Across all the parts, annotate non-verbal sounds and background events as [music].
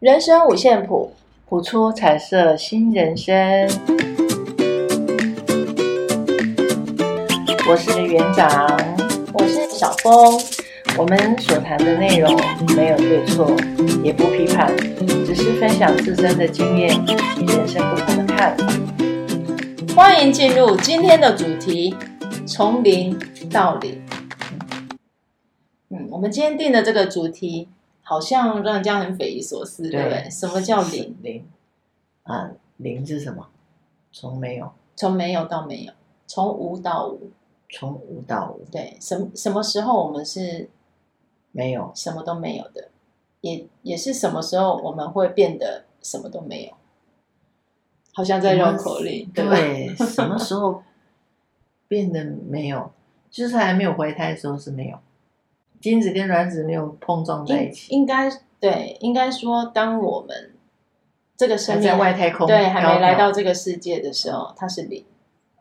人生五线谱，谱出彩色新人生。我是园长，我是小峰。我们所谈的内容没有对错，也不批判，只是分享自身的经验与人生不同的看法。欢迎进入今天的主题：从零到零。嗯，我们今天定的这个主题。好像让人家很匪夷所思，对，不对？什么叫零？零啊，零是什么？从没有，从没有到没有，从无到无，从无到无。对，什什么时候我们是没有，什么都没有的？也也是什么时候我们会变得什么都没有？好像在绕口令，对，对什么时候变得没有？就是还没有怀胎的时候是没有。精子跟卵子没有碰撞在一起，应该对，应该说，当我们这个生命在外太空对还没来到这个世界的时候，它是零，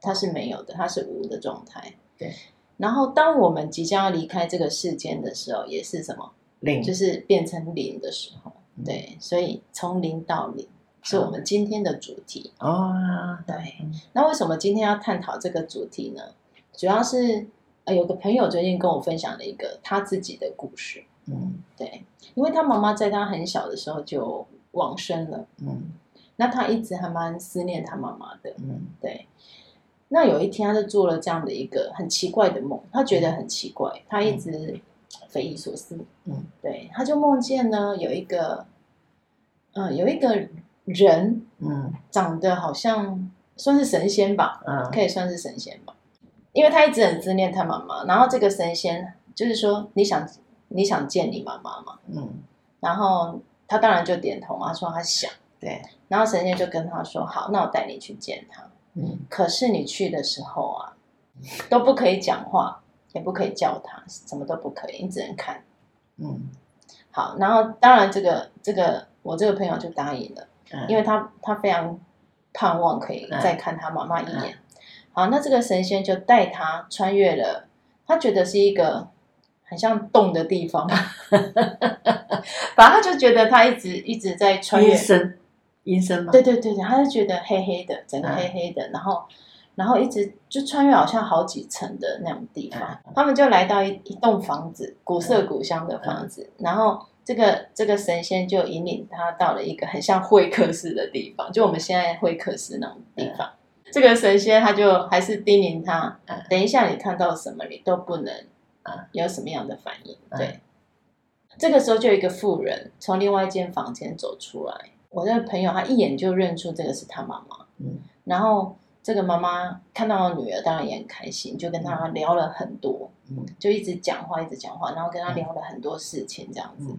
它是没有的，它是无的状态。对，然后当我们即将要离开这个世间的时候，也是什么零，就是变成零的时候。对，所以从零到零是我们今天的主题。哦，对，那为什么今天要探讨这个主题呢？主要是。有个朋友最近跟我分享了一个他自己的故事，嗯，对，因为他妈妈在他很小的时候就往生了，嗯，那他一直还蛮思念他妈妈的，嗯，对。那有一天，他就做了这样的一个很奇怪的梦，他觉得很奇怪，他一直匪夷所思，嗯，对，他就梦见呢有一个，嗯，有一个人，嗯，长得好像算是神仙吧，嗯，可以算是神仙吧。因为他一直很思念他妈妈，然后这个神仙就是说，你想你想见你妈妈吗？嗯，然后他当然就点头啊，说他想。对，然后神仙就跟他说：“好，那我带你去见他。嗯，可是你去的时候啊，都不可以讲话，也不可以叫他，什么都不可以，你只能看。嗯，好，然后当然这个这个我这个朋友就答应了，嗯，因为他他非常盼望可以再看他妈妈一眼。好，那这个神仙就带他穿越了，他觉得是一个很像洞的地方，[laughs] 反正他就觉得他一直一直在穿越，阴森，阴森嘛，对对对对，他就觉得黑黑的，整个黑黑的，嗯、然后然后一直就穿越好像好几层的那种地方，嗯、他们就来到一一栋房子，古色古香的房子，嗯、然后这个这个神仙就引领他到了一个很像会客室的地方，就我们现在会客室那种地方。嗯这个神仙他就还是叮咛他，等一下你看到什么，你都不能有什么样的反应。对，这个时候就有一个妇人从另外一间房间走出来，我那个朋友他一眼就认出这个是他妈妈。嗯，然后这个妈妈看到女儿，当然也很开心，就跟他聊了很多，嗯，就一直讲话，一直讲话，然后跟他聊了很多事情这样子。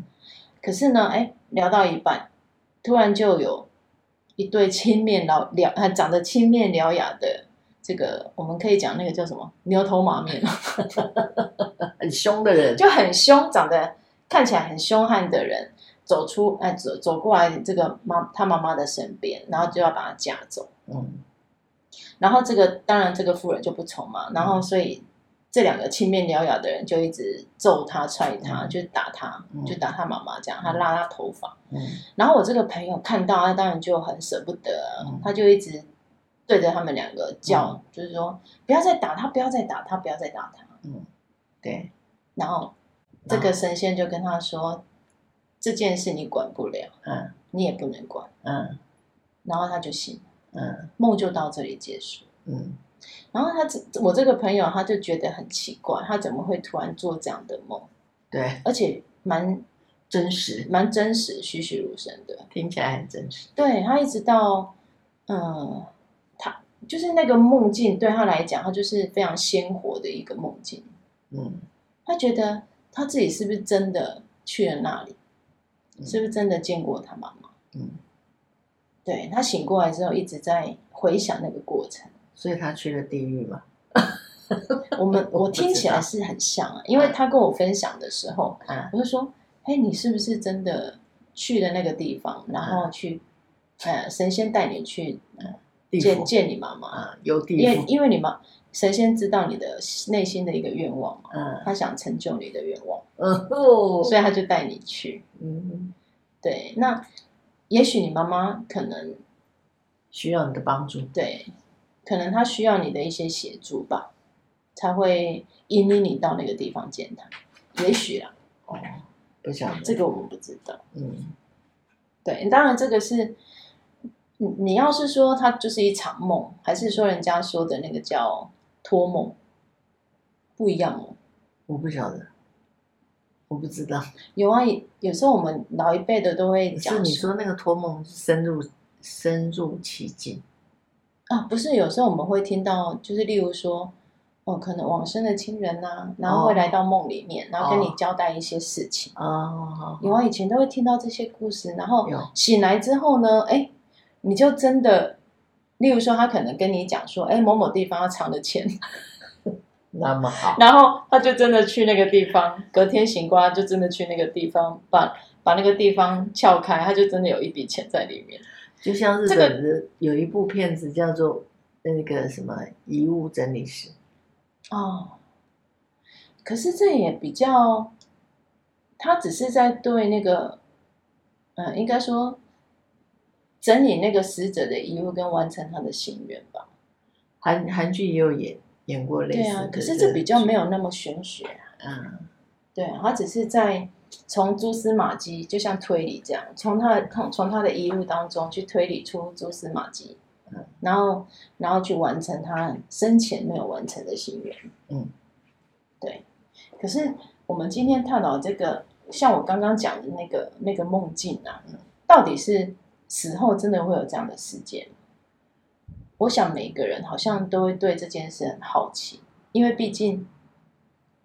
可是呢，哎，聊到一半，突然就有。一对青面獠獠，还长得青面獠牙的这个，我们可以讲那个叫什么牛头马面，[laughs] 很凶的人，就很凶，长得看起来很凶悍的人走出，哎，走走过来这个妈他妈妈的身边，然后就要把他架走。嗯，然后这个当然这个妇人就不从嘛，然后所以。这两个青面獠牙的人就一直揍他、踹他，就打他，就打他妈妈，这样他拉他头发。然后我这个朋友看到，他当然就很舍不得，他就一直对着他们两个叫，就是说不要再打他，不要再打他，不要再打他。嗯，对。然后这个神仙就跟他说：“这件事你管不了，嗯，你也不能管，嗯。”然后他就醒，嗯，梦就到这里结束，嗯。然后他这我这个朋友他就觉得很奇怪，他怎么会突然做这样的梦？对，而且蛮真实，蛮真实，栩栩如生的，听起来很真实。对，他一直到嗯，他就是那个梦境对他来讲，他就是非常鲜活的一个梦境。嗯，他觉得他自己是不是真的去了那里？嗯，是不是真的见过他妈妈？嗯，对，他醒过来之后一直在回想那个过程。所以他去了地狱吗？[laughs] 我们我听起来是很像啊，因为他跟我分享的时候，啊、我就说：“哎，你是不是真的去了那个地方，然后去，嗯、呃，神仙带你去见见你妈妈。啊？有地因为因为你妈神仙知道你的内心的一个愿望嘛，嗯，他想成就你的愿望，嗯，哦，所以他就带你去，嗯，对，那也许你妈妈可能需要你的帮助，对，可能他需要你的一些协助吧，才会引领你到那个地方见他。也许啊，哦，不晓得，这个我们不知道。嗯，对，当然这个是，你你要是说他就是一场梦，还是说人家说的那个叫托梦，不一样哦。我不晓得。我不知道，有啊，有时候我们老一辈的都会讲。是你说那个托梦深入深入其境啊？不是，有时候我们会听到，就是例如说，哦，可能往生的亲人呐、啊，然后会来到梦里面，哦、然后跟你交代一些事情啊。哦、有啊，以前都会听到这些故事，然后醒来之后呢，哎，你就真的，例如说，他可能跟你讲说，哎，某某地方要藏的钱。[laughs] 那么好，然后他就真的去那个地方，隔天醒过来就真的去那个地方，把把那个地方撬开，他就真的有一笔钱在里面。就像日本的有一部片子叫做那个什么遗物整理师哦，可是这也比较，他只是在对那个，嗯，应该说整理那个死者的遗物跟完成他的心愿吧。韩韩剧也有演。演过类似的，对啊，可是这比较没有那么玄学啊。嗯，对啊，他只是在从蛛丝马迹，就像推理这样，从他的从从他的遗物当中去推理出蛛丝马迹，嗯，然后然后去完成他生前没有完成的心愿。嗯，对。可是我们今天探讨这个，像我刚刚讲的那个那个梦境啊，到底是死后真的会有这样的事件？我想每个人好像都会对这件事很好奇，因为毕竟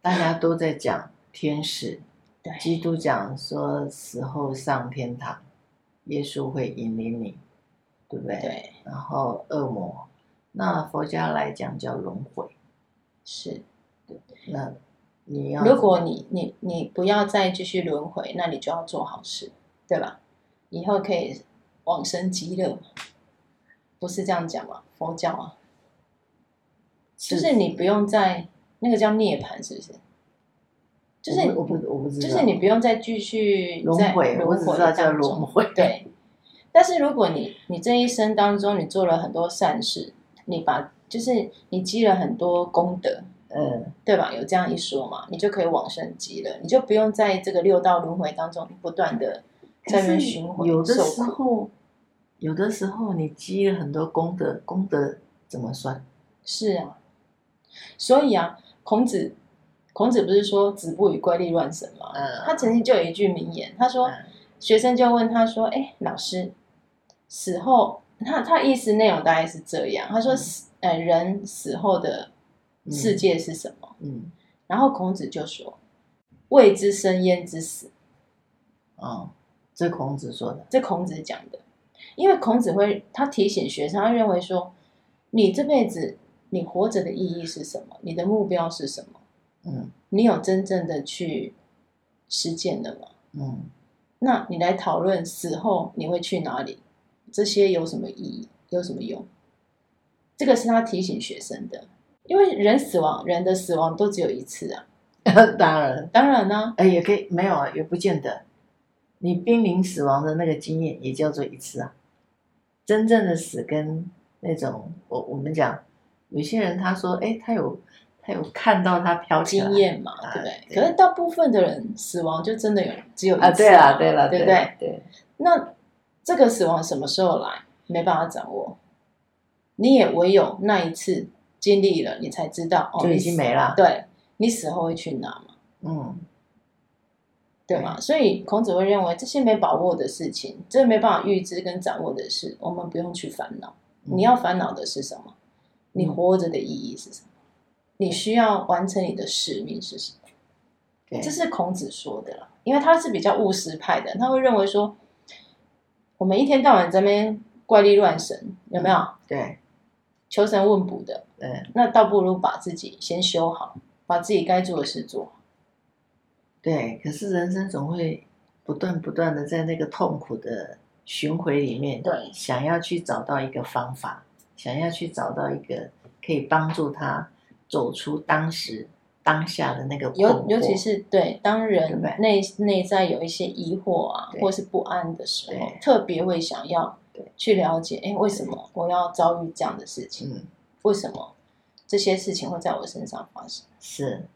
大家都在讲天使，对，基督讲说死后上天堂，耶稣会引领你，对不对？对。然后恶魔，那佛家来讲叫轮回，是。对。那你要，如果你你你不要再继续轮回，那你就要做好事，对吧？以后可以往生极乐。不是这样讲吗？佛教啊，就是你不用再那个叫涅槃，是不是？就是我不我不知道，就是你不用再继续轮回，我只知道叫轮回。对，但是如果你你这一生当中你做了很多善事，你把就是你积了很多功德，嗯，对吧？有这样一说嘛，你就可以往生极了，你就不用在这个六道轮回当中不断的在那循环。有的时候。有的时候你积了很多功德，功德怎么算？是啊，所以啊，孔子，孔子不是说子不语怪力乱神吗？嗯，他曾经就有一句名言，他说，嗯，学生就问他说：“哎，老师，死后，他他意思内容大概是这样，他说死，呃，人死后的世界是什么？”嗯，然后孔子就说：“未知生焉知死。”哦，这孔子说的，这孔子讲的。因为孔子会，他提醒学生，他认为说，你这辈子你活着的意义是什么？你的目标是什么？嗯，你有真正的去实践了吗？嗯，那你来讨论死后你会去哪里？这些有什么意义？有什么用？这个是他提醒学生的，因为人死亡，人的死亡都只有一次啊。[laughs] 当然，当然呢，哎，也可以没有啊，也不见得。你濒临死亡的那个经验也叫做一次啊。真正的死跟那种，我我们讲，有些人他说，哎，他有他有看到他飘起来经验嘛，对不对？对，可是大部分的人死亡就真的有只有一次啊，对了对了，对不对？对。那这个死亡什么时候来，没办法掌握，你也唯有那一次经历了，你才知道哦，就已经没了。对，你死后会去哪嘛？嗯。对嘛？所以孔子会认为这些没把握的事情，这没办法预知跟掌握的事，我们不用去烦恼。你要烦恼的是什么？你活着的意义是什么？你需要完成你的使命是什么？这是孔子说的了，因为他是比较务实派的，他会认为说，我们一天到晚在那边怪力乱神，有没有？对，求神问卜的，对，那倒不如把自己先修好，把自己该做的事做好。对，可是人生总会不断不断的在那个痛苦的循回里面，对，想要去找到一个方法，想要去找到一个可以帮助他走出当时当下的那个尤尤其是对当人对内内在有一些疑惑啊，或是不安的时候，特别会想要去了解，哎，为什么我要遭遇这样的事情？嗯，为什么这些事情会在我身上发生？是，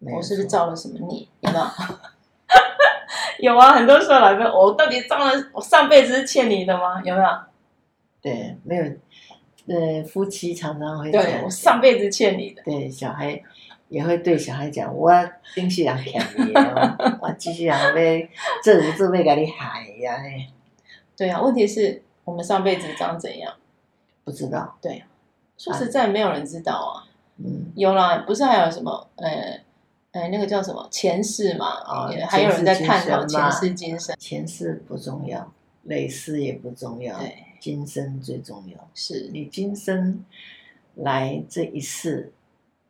我是不是造了什么孽？有没有？[laughs] 有啊，很多时候来问我到底造了，我上辈子是欠你的吗？有没有？对，没有，呃，夫妻常常会这对，样我上辈子欠你的。对小孩也会对小孩讲，我顶世人欠你的，[laughs] 我继续人要做有做要给你害呀，对啊，问题是我们上辈子长怎样？不知道，对说实在，没有人知道啊。嗯，有啦，不是还有什么呃呃那个叫什么前世嘛？啊也还有人在探讨前世今生。前世不重要，累世也不重要，对，今生最重要。是你今生来这一世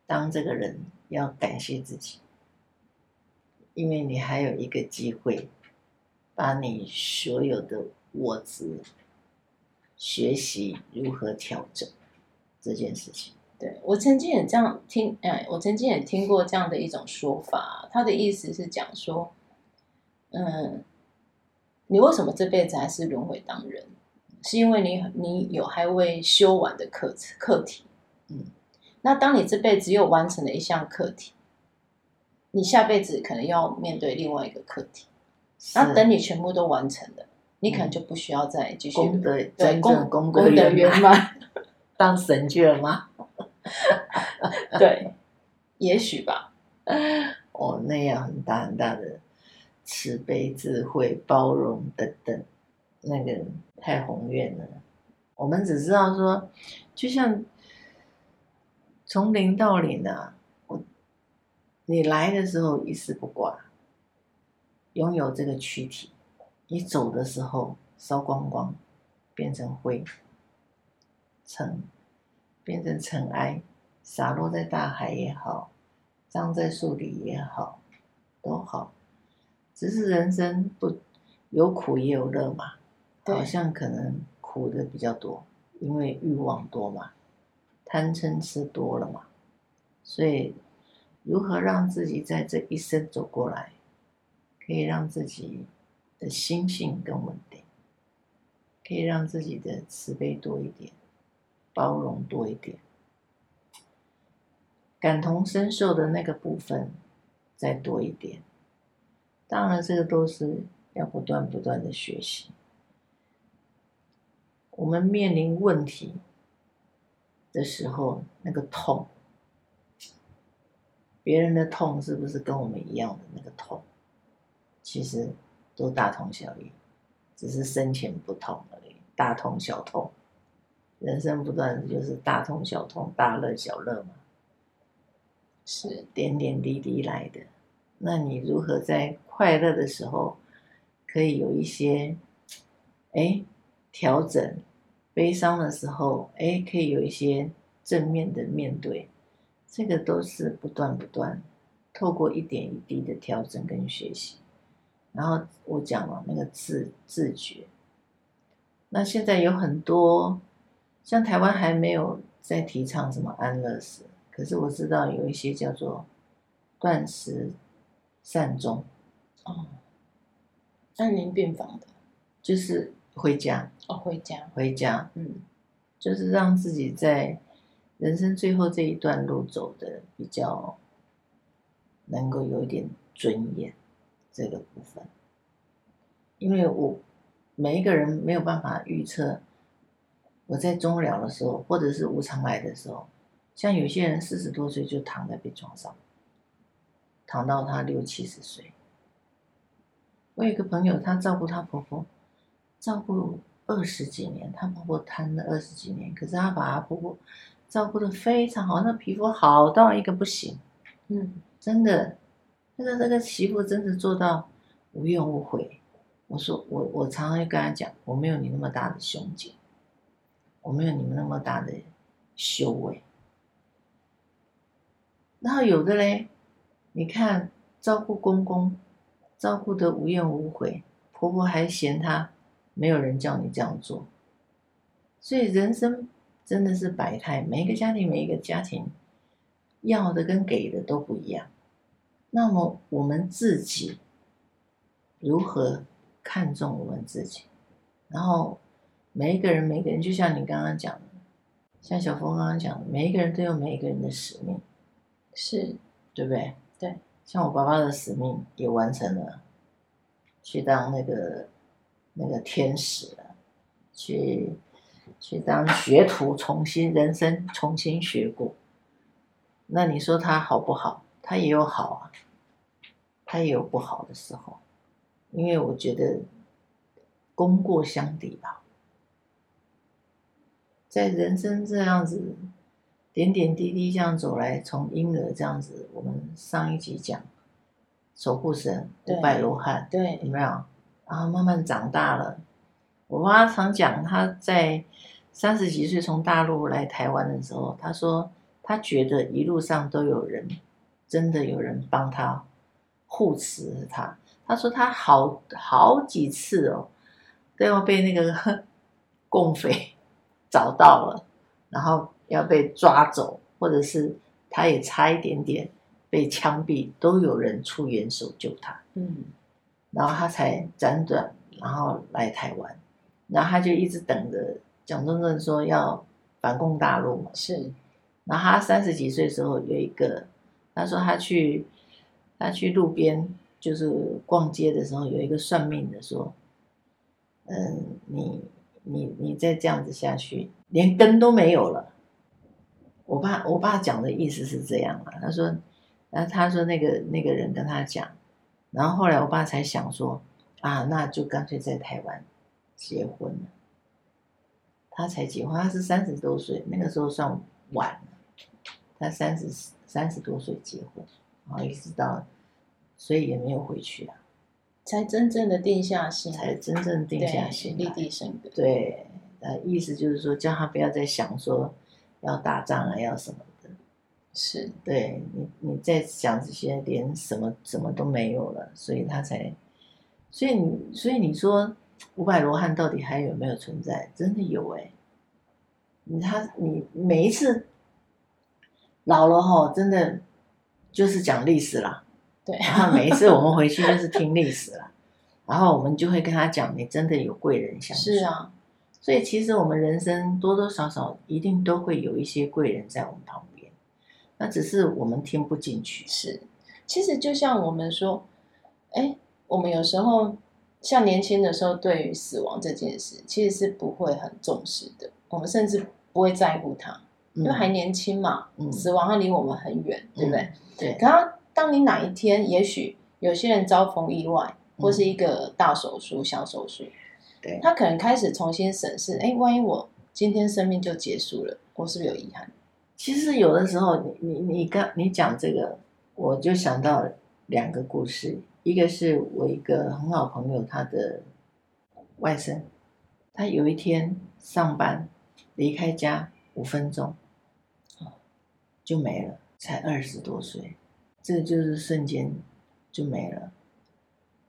当这个人，要感谢自己，因为你还有一个机会，把你所有的我执学习如何调整这件事情。对我曾经也这样听，哎，我曾经也听过这样的一种说法，他的意思是讲说，嗯，你为什么这辈子还是轮回当人？是因为你你有还未修完的课课题，嗯，那当你这辈子又完成了一项课题，你下辈子可能要面对另外一个课题，那等你全部都完成了，你可能就不需要再继续功德对功功德德圆满，圆满，当神去了吗？对，也许吧。哦，那样很大很大的慈悲、智慧、包容等等，那个太宏愿了。我们只知道说，就像从零到零啊，我你来的时候一丝不挂，拥有这个躯体，你走的时候烧光光，变成灰尘，变成尘埃，洒落在大海也好。葬在树里也好，都好，只是人生不有苦也有乐嘛，好像可能苦的比较多，因为欲望多嘛，贪嗔痴多了嘛，所以如何让自己在这一生走过来，可以让自己的心性更稳定，可以让自己的慈悲多一点，包容多一点。感同身受的那个部分再多一点，当然这个都是要不断不断的学习。我们面临问题的时候，那个痛，别人的痛是不是跟我们一样的那个痛？其实都大同小异，只是深浅不同而已。大同小痛，人生不断就是大痛小痛，大乐小乐嘛。是点点滴滴来的，那你如何在快乐的时候可以有一些哎调整？悲伤的时候哎可以有一些正面的面对，这个都是不断不断透过一点一滴的调整跟学习。然后我讲了那个自自觉，那现在有很多像台湾还没有在提倡什么安乐死。可是我知道有一些叫做断食善终哦，安宁病房的，就是回家哦，回家回家，嗯，就是让自己在人生最后这一段路走的比较能够有一点尊严这个部分，因为我每一个人没有办法预测我在终了的时候，或者是无常来的时候。像有些人四十多岁就躺在病床上，躺到他六七十岁。我有一个朋友，她照顾她婆婆，照顾二十几年，她婆婆瘫了二十几年，可是她把她婆婆照顾的非常好，那皮肤好到一个不行。嗯，真的，那个那个媳妇真的做到无怨无悔。我说我我常常会跟她讲，我没有你那么大的胸襟，我没有你们那么大的修为。然后有的嘞，你看照顾公公，照顾的无怨无悔，婆婆还嫌他，没有人叫你这样做。所以人生真的是百态，每一个家庭，每一个家庭要的跟给的都不一样。那么我们自己如何看重我们自己？然后每一个人，每个人就像你刚刚讲的，像小峰刚刚讲的，每一个人都有每一个人的使命，是，对不对？对。像我爸爸的使命也完成了，去当那个那个天使了，去去当学徒，重新人生重新学过。那你说他好不好？他也有好啊，他也有不好的时候，因为我觉得功过相抵吧，在人生这样子点点滴滴这样走来，从婴儿这样子，我们上一集讲守护神五百罗汉，对，有没有？然后慢慢长大了，我妈常讲，她在三十几岁从大陆来台湾的时候，她说。他觉得一路上都有人，真的有人帮他护持他。他说他好好几次哦，都要被那个 [laughs] 共匪 [laughs] 找到了，然后要被抓走，或者是他也差一点点被枪毙，都有人出援手救他。嗯，然后他才辗转，然后来台湾，然后他就一直等着蒋中正说要反攻大陆嘛。是。然后他三十几岁的时候有一个，他说他去，他去路边就是逛街的时候，有一个算命的说，嗯，你你你再这样子下去，连根都没有了。我爸我爸讲的意思是这样啊，他说，然后他说那个那个人跟他讲，然后后来我爸才想说，啊，那就干脆在台湾结婚了。他才结婚，他是三十多岁，那个时候算晚了。他三十三十多岁结婚，然后一直到，所以也没有回去啊，才真正的定下心，才真正定下心，立地生根。对，呃，意思就是说，叫他不要再想说要打仗啊，要什么的。是，对你，你在想这些，连什么什么都没有了，所以他才，所以你，所以你说五百罗汉到底还有没有存在？真的有哎，你他你每一次。老了哈，真的就是讲历史了。对，然后每一次我们回去就是听历史了，然后我们就会跟他讲，你真的有贵人相助。是啊，所以其实我们人生多多少少一定都会有一些贵人在我们旁边，那只是我们听不进去。是，其实就像我们说，哎，我们有时候像年轻的时候，对于死亡这件事，其实是不会很重视的，我们甚至不会在乎它。因为还年轻嘛，嗯、死亡它离我们很远，嗯、对不对？对。然后，当你哪一天，也许有些人遭逢意外，或是一个大手术、小手术，对，他可能开始重新审视，哎，万一我今天生命就结束了，我是不是有遗憾？其实有的时候，你你你刚你讲这个，我就想到两个故事，一个是我一个很好朋友，他的外甥，他有一天上班离开家五分钟。就没了，才二十多岁，这就是瞬间就没了。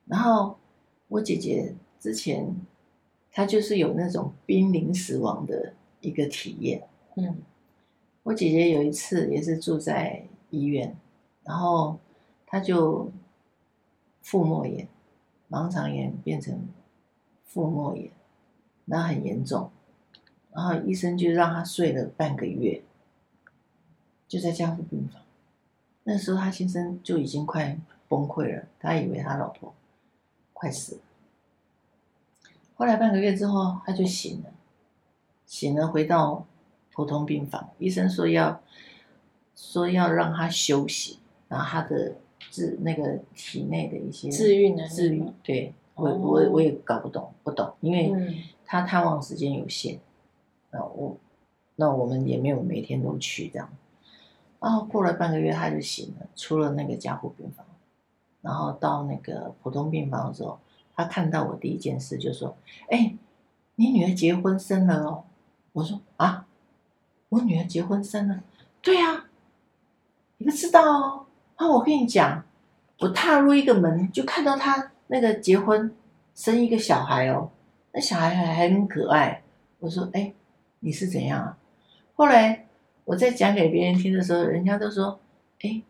然后我姐姐之前，她就是有那种濒临死亡的一个体验。嗯，我姐姐有一次也是住在医院，然后她就腹膜炎，盲肠炎变成腹膜炎，然后很严重，然后医生就让她睡了半个月。就在加护病房，那时候他先生就已经快崩溃了，他以为他老婆快死了。后来半个月之后，他就醒了，醒了回到普通病房，医生说要说要让他休息，然后他的治那个体内的一些治愈能力，治愈，对，我我我也搞不懂，不懂，因为他探望时间有限，那我那我们也没有每天都去这样。然后过了半个月，他就醒了，出了那个加护病房，然后到那个普通病房的时候，他看到我第一件事就说：“哎，你女儿结婚生了哦。”我说：“啊，我女儿结婚生了？对呀，你不知道哦。啊，我跟你讲，我踏入一个门就看到她那个结婚生一个小孩哦，那小孩还很可爱。”我说：“哎，你是怎样啊？”后来。我在讲给别人听的时候，人家都说哎，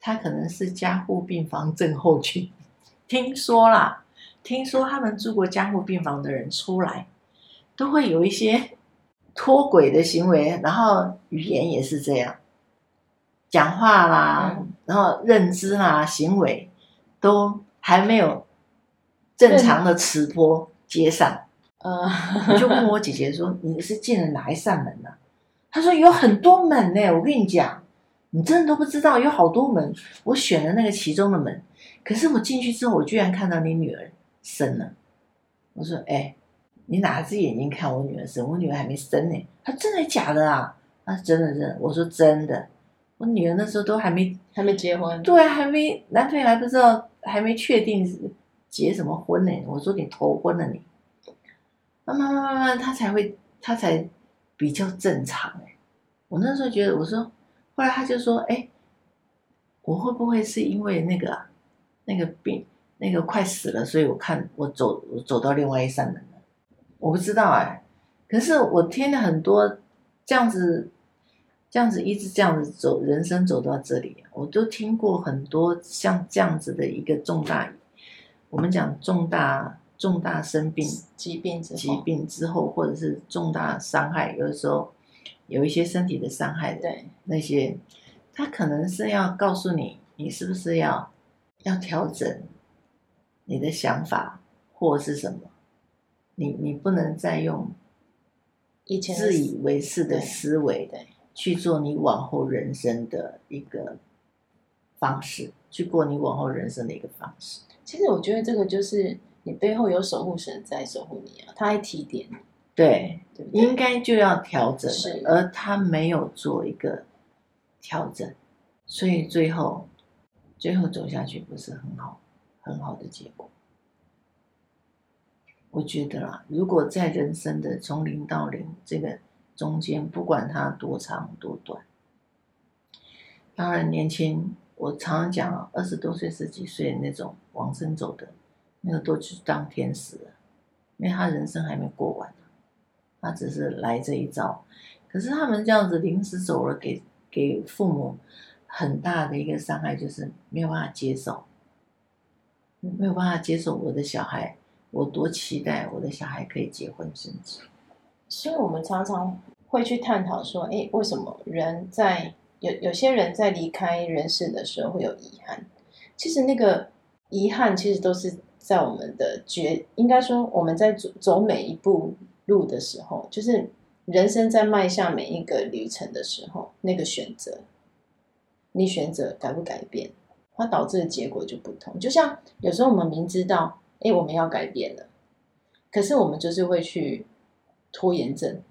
他可能是加护病房症候群，[laughs] 听说啦，听说他们住过加护病房的人出来，都会有一些脱轨的行为，然后语言也是这样，讲话啦，嗯、然后认知啦，行为都还没有正常的磁波接上。呃，我就问我姐姐说：“你是进了哪一扇门呢、啊？”她说：“有很多门呢。”我跟你讲，你真的都不知道，有好多门。我选了那个其中的门，可是我进去之后，我居然看到你女儿生了。我说：“哎，你哪只眼睛看我女儿生？我女儿还没生呢。”她说：“真的假的啊？”啊，真的真的。我说：“真的。”我女儿那时候都还没还没结婚，对，还没男朋友还不知道，还没确定结什么婚呢。我说：“你头婚了你。”慢慢慢慢慢，他才会，他才比较正常哎。我那时候觉得，我说，后来他就说，哎，我会不会是因为那个啊，那个病，那个快死了，所以我看我走，我走到另外一扇门了。我不知道哎，可是我听了很多这样子，这样子一直这样子走，人生走到这里，我都听过很多像这样子的一个重大，我们讲重大。重大生病、疾病之后，疾病之后，或者是重大伤害，有的时候有一些身体的伤害的，对那些，他可能是要告诉你，你是不是要要调整你的想法，或是什么？你你不能再用以前自以为是的思维去做你往后人生的一个方式，去过你往后人生的一个方式。其实我觉得这个就是。你背后有守护神在守护你啊，他还提点，对，对对应该就要调整，是而他没有做一个调整，所以最后最后走下去不是很好很好的结果。我觉得啦，如果在人生的从零到零这个中间，不管它多长多短，当然年轻，我常常讲二十多岁、十几岁那种往生走的。那个都去当天使了，因为他人生还没过完，他只是来这一遭。可是他们这样子临时走了，给给父母很大的一个伤害，就是没有办法接受，没有办法接受我的小孩，我多期待我的小孩可以结婚生子。所以我们常常会去探讨说，哎，为什么人在有有些人在离开人世的时候会有遗憾？其实那个遗憾其实都是。在我们的觉，应该说我们在走走每一步路的时候，就是人生在迈向每一个旅程的时候，那个选择，你选择改不改变，它导致的结果就不同。就像有时候我们明知道，哎，我们要改变了，可是我们就是会去拖延症，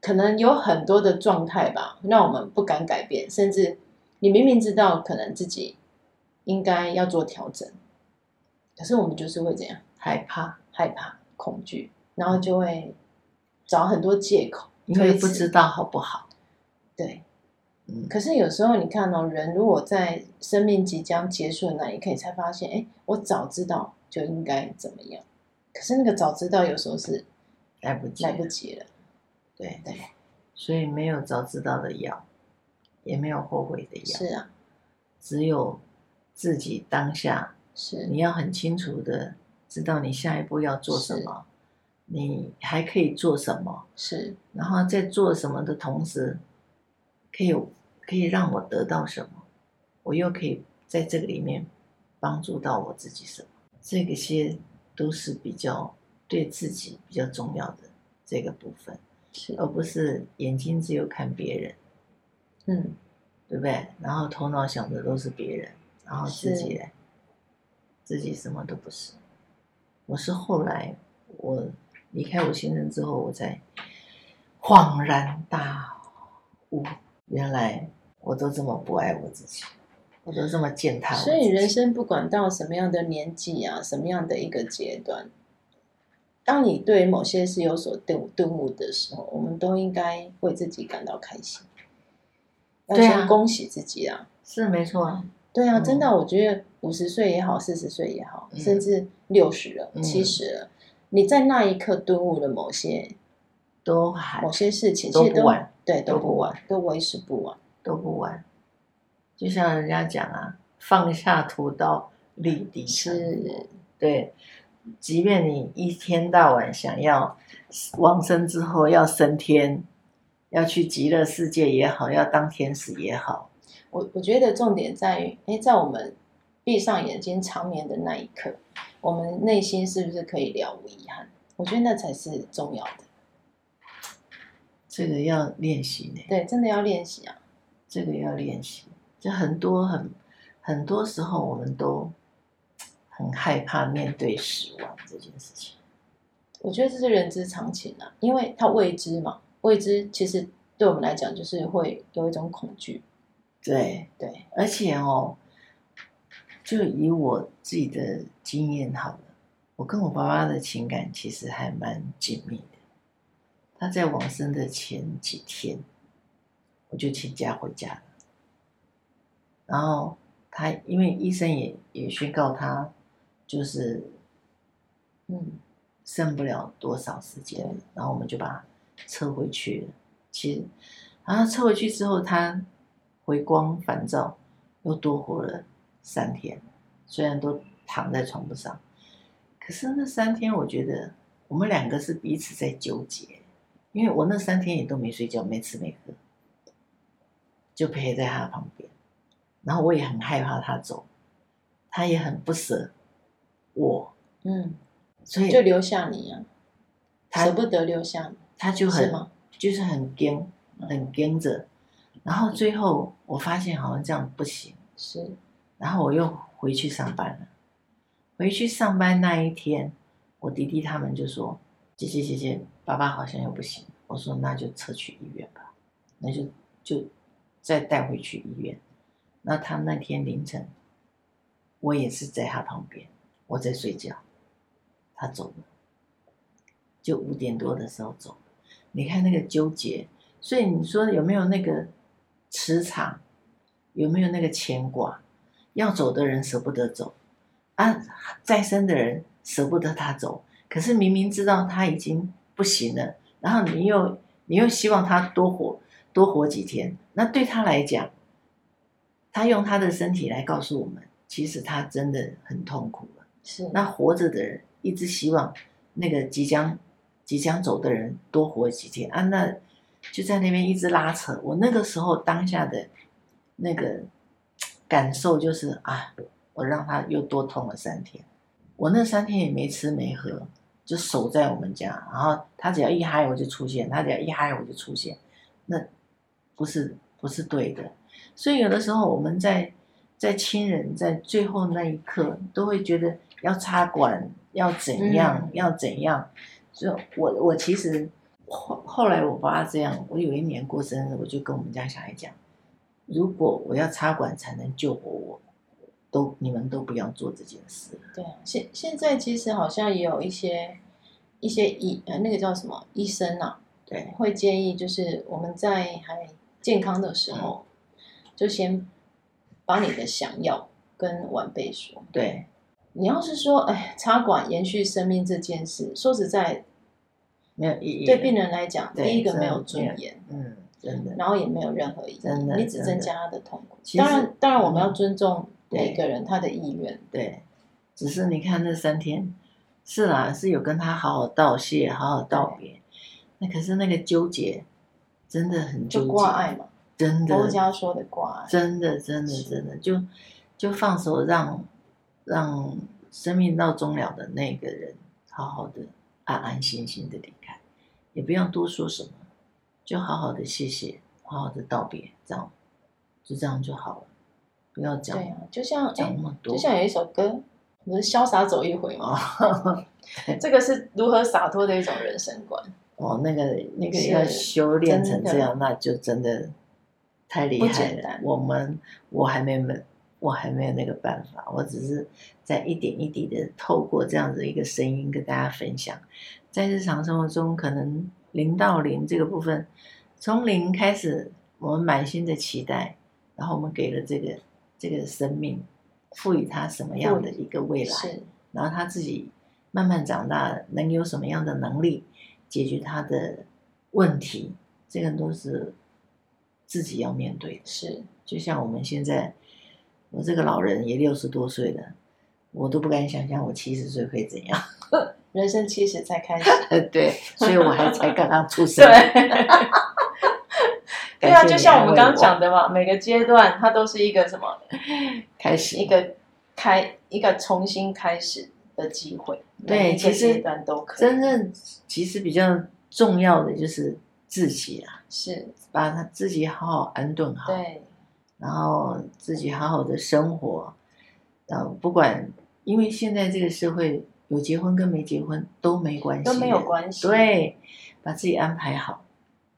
可能有很多的状态吧，让我们不敢改变，甚至你明明知道可能自己应该要做调整。可是我们就是会怎样害怕、害怕、恐惧，然后就会找很多借口，因为不知道好不好。对，嗯。可是有时候你看哦，人如果在生命即将结束的那一刻，才发现，哎，我早知道就应该怎么样。可是那个早知道有时候是来不及，来不及了。对对，所以没有早知道的药，也没有后悔的药。是啊，只有自己当下。是，你要很清楚的知道你下一步要做什么，你还可以做什么，是，然后在做什么的同时，可以可以让我得到什么，我又可以在这个里面帮助到我自己什么，这个些都是比较对自己比较重要的这个部分，是，而不是眼睛只有看别人，嗯，对不对？然后头脑想的都是别人，然后自己呢？自己什么都不是，我是后来我离开我先生之后，我才恍然大悟，原来我都这么不爱我自己，我都这么践踏。所以人生不管到什么样的年纪啊，什么样的一个阶段，当你对某些事有所顿顿悟的时候，我们都应该为自己感到开心，要先恭喜自己啊！是没错啊。对啊，真的，我觉得五十岁也好，四十岁也好，甚至六十了、七十了，你在那一刻顿悟了某些，都还某些事情，都不晚，对，都不晚，都为时不晚，都不晚。就像人家讲啊，放下屠刀立地。是，对，即便你一天到晚想要往生之后要升天，要去极乐世界也好，要当天使也好，我我觉得重点在于，哎，在我们闭上眼睛长眠的那一刻，我们内心是不是可以了无遗憾？我觉得那才是重要的。这个要练习呢。对，真的要练习啊。这个要练习，就很多很很多时候，我们都很害怕面对死亡这件事情。我觉得这是人之常情啊，因为它未知嘛，未知其实对我们来讲就是会有一种恐惧。对对，而且哦，就以我自己的经验好了，我跟我爸爸的情感其实还蛮紧密的。他在往生的前几天，我就请假回家了。然后他因为医生也也宣告他就是，嗯，剩不了多少时间，然后我们就把他撤回去了。其实，然后撤回去之后，他回光返照，又多活了三天。虽然都躺在床上，可是那三天，我觉得我们两个是彼此在纠结。因为我那三天也都没睡觉，没吃没喝，就陪在他旁边，然后我也很害怕他走，他也很不舍我，嗯，所以就留下你啊，他舍不得留下你，他就很是？就是很跟很跟着，然后最后我发现好像这样不行，是，然后我又回去上班了，回去上班那一天，我弟弟他们就说。姐姐姐姐，爸爸好像又不行。我说那就撤去医院吧，那就就再带回去医院。那他那天凌晨，我也是在他旁边，我在睡觉，他走了，就五点多的时候走。你看那个纠结，所以你说有没有那个磁场，有没有那个牵挂？要走的人舍不得走，啊，在生的人舍不得他走。可是明明知道他已经不行了，然后你又你又希望他多活多活几天，那对他来讲，他用他的身体来告诉我们，其实他真的很痛苦了。是，那活着的人一直希望那个即将即将走的人多活几天啊，那就在那边一直拉扯。我那个时候当下的那个感受就是啊，我让他又多痛了三天，我那三天也没吃没喝。就守在我们家，然后他只要一嗨我就出现，他只要一嗨我就出现，那不是不是对的。所以有的时候我们在在亲人在最后那一刻都会觉得要插管，要怎样，嗯、要怎样。所以我我其实后后来我爸这样，我有一年过生日，我就跟我们家小孩讲，如果我要插管才能救活我。都你们都不要做这件事。对啊，现现在其实好像也有一些一些医呃那个叫什么医生啊，对，会建议就是我们在还健康的时候，嗯、就先把你的想要跟晚辈说。对，你要是说哎插管延续生命这件事，说实在没有意义。对病人来讲，第一个没有尊严，嗯，真的，然后也没有任何意义，真的，你只增加他的痛苦。当然，当然我们要尊重。每个人他的意愿，对，只是你看那三天，是啦，是有跟他好好道谢，好好道别。那可是那个纠结，真的很纠结。挂碍嘛，真的。佛家说的挂碍，真的，真的，真的，就就放手让让生命到终了的那个人，好好的安安心心的离开，也不用多说什么，就好好的谢谢，好好的道别，这样就这样就好了。不要讲，对啊，就像讲那么多，就像有一首歌，不是潇洒走一回吗？[laughs] 这个是如何洒脱的一种人生观。哦，那个那个要修炼成这样，那就真的太厉害了。我们我还没没我还没有那个办法，我只是在一点一滴的透过这样子一个声音跟大家分享，在日常生活中，可能零到零这个部分，从零开始，我们满心的期待，然后我们给了这个。这个生命赋予他什么样的一个未来？然后他自己慢慢长大，能有什么样的能力解决他的问题？这个都是自己要面对。是，就像我们现在，我这个老人也六十多岁了，我都不敢想象我七十岁会怎样。[laughs] 人生七十才开始，[laughs] 对，所以我还才刚刚出生。对，[laughs] 对啊，就像我们刚刚讲的嘛，每个阶段它都是一个什么开始，一个开一个重新开始的机会。对，其实阶段都可以。真正其实比较重要的就是自己啊，是把他自己好好安顿好，对，然后自己好好的生活，然后不管，因为现在这个社会。有结婚跟没结婚都没关系，都没有关系。对，把自己安排好，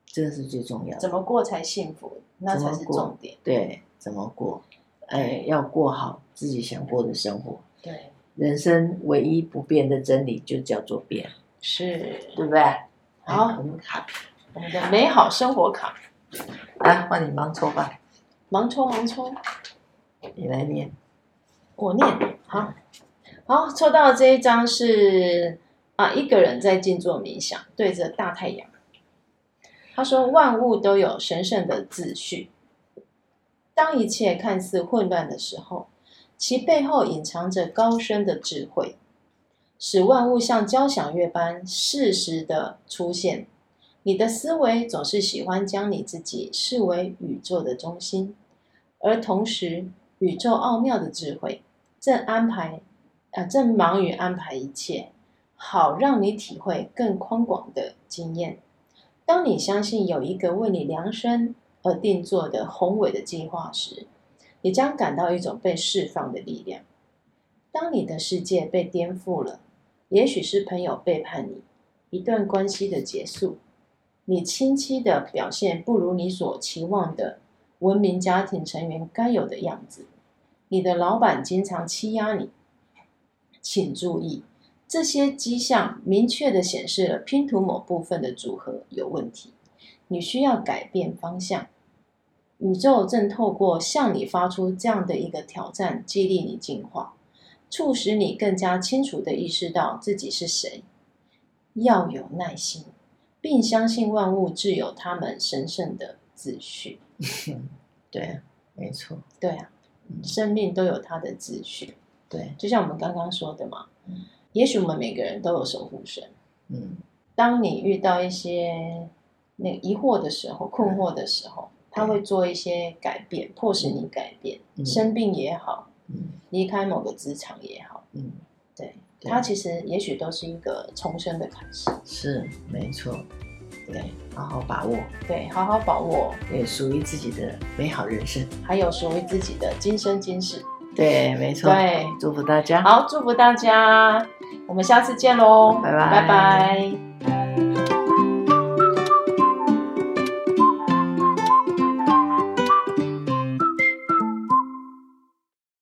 这个是最重要的。怎么过才幸福？那才是重点。对，怎么过？哎，要过好自己想过的生活。对，人生唯一不变的真理就叫做变，是对不对？好，我们卡，我们的美好生活卡。来，换你盲抽吧。盲抽，盲抽。你来念。我念。好。好，抽到这一张是啊，一个人在静坐冥想，对着大太阳。他说：“万物都有神圣的秩序。当一切看似混乱的时候，其背后隐藏着高深的智慧，使万物像交响乐般适时的出现。你的思维总是喜欢将你自己视为宇宙的中心，而同时，宇宙奥妙的智慧正安排。”啊，正忙于安排一切，好让你体会更宽广的经验。当你相信有一个为你量身而定做的宏伟的计划时，你将感到一种被释放的力量。当你的世界被颠覆了，也许是朋友背叛你，一段关系的结束，你亲戚的表现不如你所期望的文明家庭成员该有的样子，你的老板经常欺压你。请注意，这些迹象明确地显示了拼图某部分的组合有问题。你需要改变方向。宇宙正透过向你发出这样的一个挑战，激励你进化，促使你更加清楚地意识到自己是谁。要有耐心，并相信万物自有他们神圣的秩序。[laughs] 对，没错。对啊，生命都有它的秩序。对，就像我们刚刚说的嘛，嗯，也许我们每个人都有守护神，嗯，当你遇到一些那疑惑的时候、困惑的时候，他会做一些改变，迫使你改变，生病也好，嗯，离开某个职场也好，嗯，对，他其实也许都是一个重生的开始，是没错，对，好好把握，对，好好把握，对，属于自己的美好人生，还有属于自己的今生今世。对，没错。对，祝福大家。好，祝福大家，我们下次见喽，拜拜，拜拜。